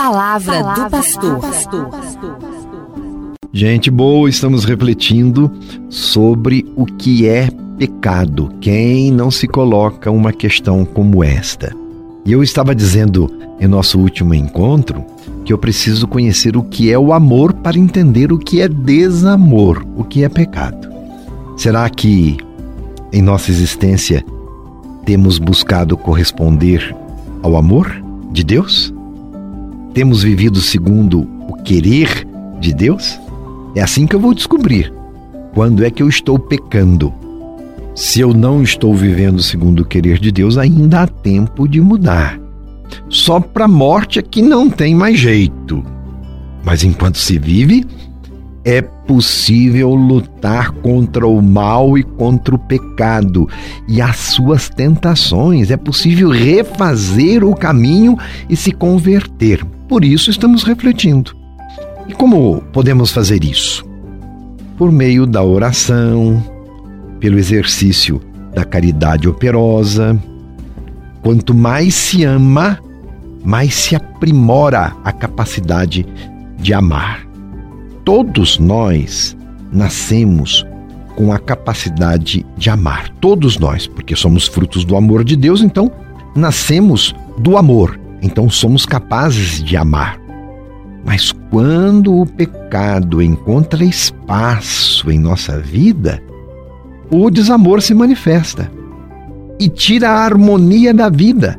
palavra, palavra do pastor. Gente boa, estamos refletindo sobre o que é pecado. Quem não se coloca uma questão como esta? E eu estava dizendo em nosso último encontro que eu preciso conhecer o que é o amor para entender o que é desamor, o que é pecado. Será que em nossa existência temos buscado corresponder ao amor de Deus? Temos vivido segundo o querer de Deus? É assim que eu vou descobrir quando é que eu estou pecando. Se eu não estou vivendo segundo o querer de Deus, ainda há tempo de mudar. Só para a morte é que não tem mais jeito. Mas enquanto se vive, é possível lutar contra o mal e contra o pecado e as suas tentações. É possível refazer o caminho e se converter. Por isso estamos refletindo. E como podemos fazer isso? Por meio da oração, pelo exercício da caridade operosa. Quanto mais se ama, mais se aprimora a capacidade de amar. Todos nós nascemos com a capacidade de amar. Todos nós, porque somos frutos do amor de Deus, então nascemos do amor, então somos capazes de amar. Mas quando o pecado encontra espaço em nossa vida, o desamor se manifesta e tira a harmonia da vida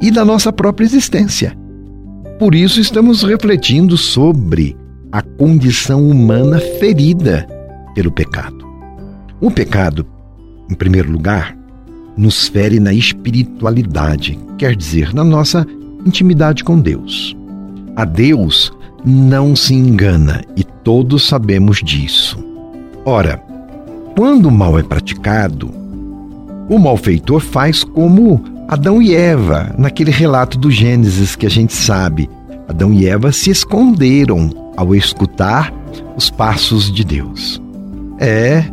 e da nossa própria existência. Por isso estamos refletindo sobre a condição humana ferida pelo pecado. O pecado, em primeiro lugar, nos fere na espiritualidade, quer dizer, na nossa intimidade com Deus. A Deus não se engana e todos sabemos disso. Ora, quando o mal é praticado, o malfeitor faz como Adão e Eva, naquele relato do Gênesis que a gente sabe. Adão e Eva se esconderam ao escutar os passos de Deus. É.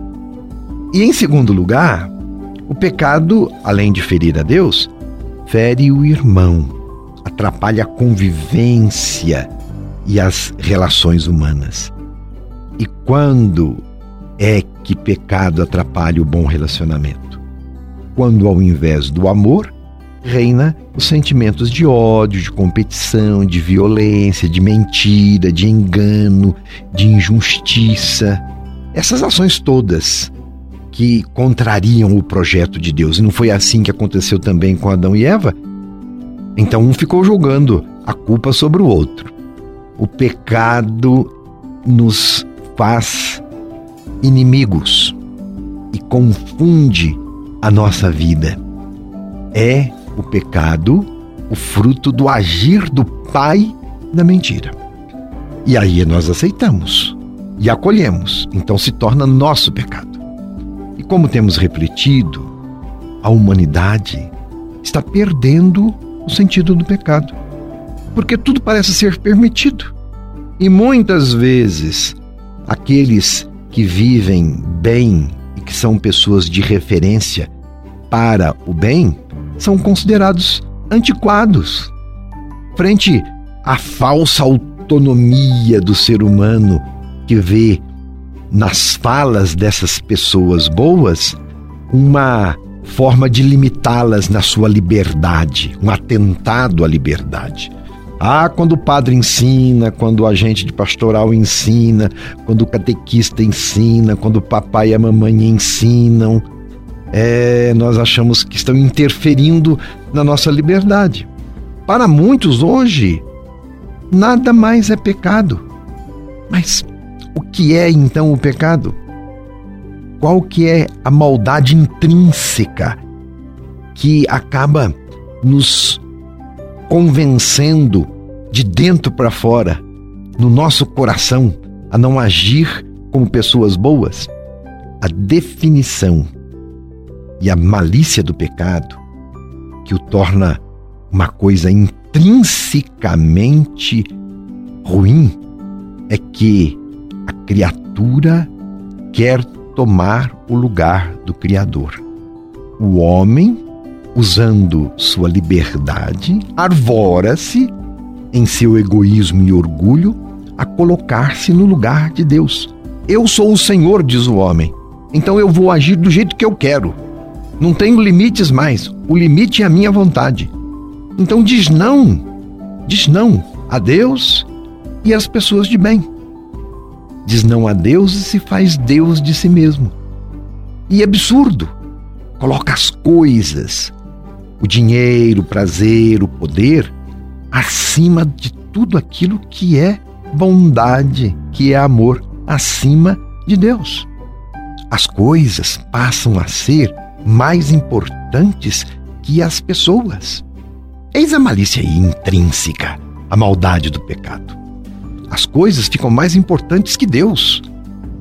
E em segundo lugar, o pecado, além de ferir a Deus, fere o irmão, atrapalha a convivência e as relações humanas. E quando é que pecado atrapalha o bom relacionamento? Quando, ao invés do amor, reina os sentimentos de ódio, de competição, de violência, de mentira, de engano, de injustiça. Essas ações todas que contrariam o projeto de Deus. E não foi assim que aconteceu também com Adão e Eva? Então um ficou jogando a culpa sobre o outro. O pecado nos faz inimigos e confunde a nossa vida. É o pecado o fruto do agir do pai da mentira. E aí nós aceitamos e acolhemos, então se torna nosso pecado. E como temos refletido, a humanidade está perdendo o sentido do pecado, porque tudo parece ser permitido. E muitas vezes aqueles que vivem bem e que são pessoas de referência para o bem são considerados antiquados frente à falsa autonomia do ser humano que vê nas falas dessas pessoas boas uma forma de limitá-las na sua liberdade, um atentado à liberdade. Ah, quando o padre ensina, quando o agente de pastoral ensina, quando o catequista ensina, quando o papai e a mamãe ensinam, é, nós achamos que estão interferindo na nossa liberdade. Para muitos hoje, nada mais é pecado. Mas o que é então o pecado? Qual que é a maldade intrínseca que acaba nos convencendo de dentro para fora, no nosso coração, a não agir como pessoas boas? A definição e a malícia do pecado, que o torna uma coisa intrinsecamente ruim, é que a criatura quer tomar o lugar do Criador. O homem, usando sua liberdade, arvora-se em seu egoísmo e orgulho, a colocar-se no lugar de Deus. Eu sou o Senhor, diz o homem, então eu vou agir do jeito que eu quero. Não tenho limites mais, o limite é a minha vontade. Então diz não, diz não a Deus e às pessoas de bem. Diz não a Deus e se faz Deus de si mesmo. E é absurdo. Coloca as coisas, o dinheiro, o prazer, o poder, acima de tudo aquilo que é bondade, que é amor, acima de Deus. As coisas passam a ser mais importantes que as pessoas. Eis a malícia intrínseca, a maldade do pecado. As coisas ficam mais importantes que Deus.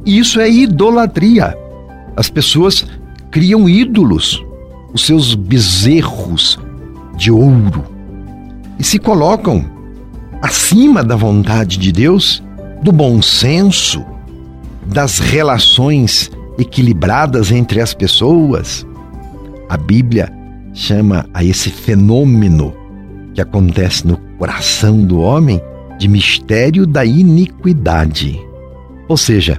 E isso é idolatria. As pessoas criam ídolos, os seus bezerros de ouro, e se colocam acima da vontade de Deus, do bom senso, das relações equilibradas entre as pessoas. A Bíblia chama a esse fenômeno que acontece no coração do homem de mistério da iniquidade. Ou seja,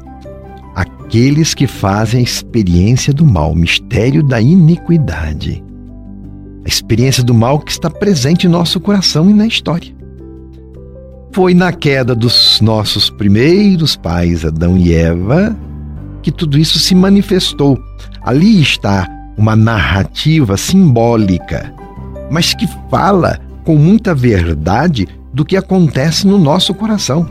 aqueles que fazem a experiência do mal, mistério da iniquidade. A experiência do mal que está presente em nosso coração e na história. Foi na queda dos nossos primeiros pais, Adão e Eva, que tudo isso se manifestou. Ali está uma narrativa simbólica, mas que fala com muita verdade do que acontece no nosso coração.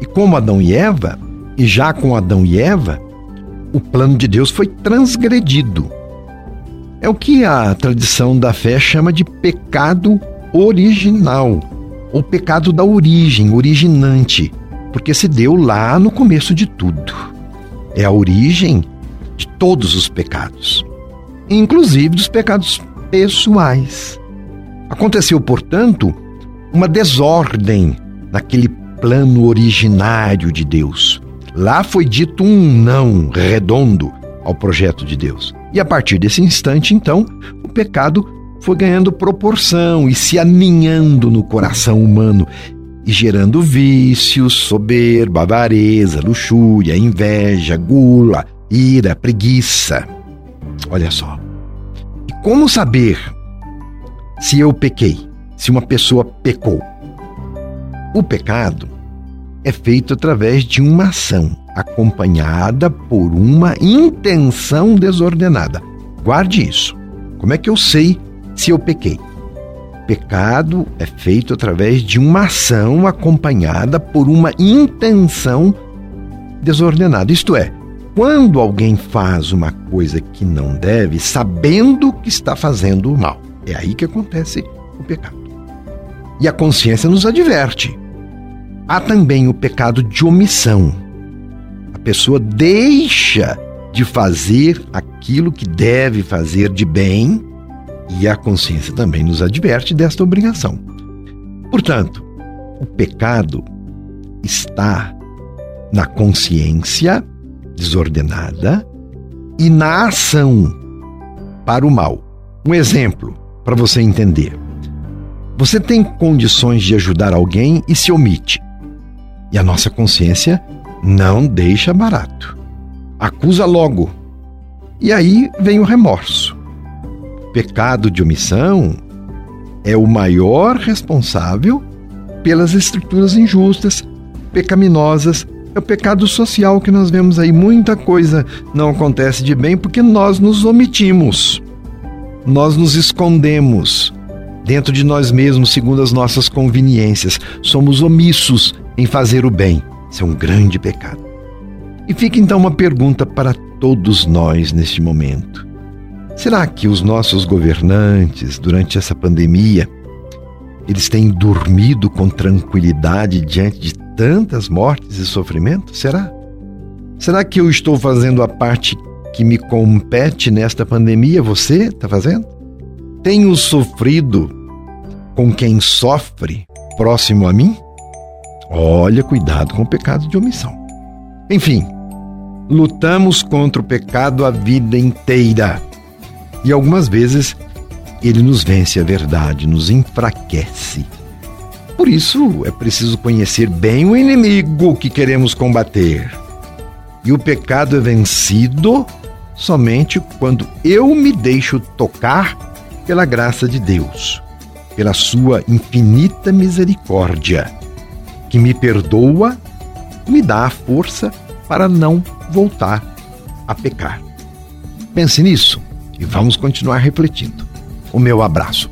E como Adão e Eva, e já com Adão e Eva, o plano de Deus foi transgredido. É o que a tradição da fé chama de pecado original, ou pecado da origem, originante, porque se deu lá no começo de tudo. É a origem de todos os pecados, inclusive dos pecados pessoais. Aconteceu, portanto, uma desordem naquele plano originário de Deus. Lá foi dito um não redondo ao projeto de Deus. E a partir desse instante, então, o pecado foi ganhando proporção e se aninhando no coração humano e gerando vícios, soberba, avareza, luxúria, inveja, gula, ira, preguiça. Olha só. E como saber se eu pequei, se uma pessoa pecou? O pecado é feito através de uma ação acompanhada por uma intenção desordenada. Guarde isso. Como é que eu sei se eu pequei? Pecado é feito através de uma ação acompanhada por uma intenção desordenada. Isto é, quando alguém faz uma coisa que não deve, sabendo que está fazendo o mal. É aí que acontece o pecado. E a consciência nos adverte. Há também o pecado de omissão. A pessoa deixa de fazer aquilo que deve fazer de bem e a consciência também nos adverte desta obrigação. Portanto, o pecado está na consciência desordenada e na ação para o mal. Um exemplo para você entender. Você tem condições de ajudar alguém e se omite. E a nossa consciência não deixa barato. Acusa logo. E aí vem o remorso. Pecado de omissão é o maior responsável pelas estruturas injustas, pecaminosas. É o pecado social que nós vemos aí. Muita coisa não acontece de bem porque nós nos omitimos. Nós nos escondemos dentro de nós mesmos segundo as nossas conveniências. Somos omissos em fazer o bem. Isso é um grande pecado. E fica então uma pergunta para todos nós neste momento. Será que os nossos governantes, durante essa pandemia, eles têm dormido com tranquilidade diante de tantas mortes e sofrimentos? Será? Será que eu estou fazendo a parte que me compete nesta pandemia? Você está fazendo? Tenho sofrido com quem sofre próximo a mim? Olha, cuidado com o pecado de omissão. Enfim, lutamos contra o pecado a vida inteira. E algumas vezes ele nos vence a verdade, nos enfraquece. Por isso é preciso conhecer bem o inimigo que queremos combater. E o pecado é vencido somente quando eu me deixo tocar pela graça de Deus, pela sua infinita misericórdia, que me perdoa e me dá a força para não voltar a pecar. Pense nisso e vamos continuar refletindo. O meu abraço.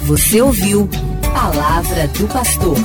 Você ouviu Palavra do Pastor.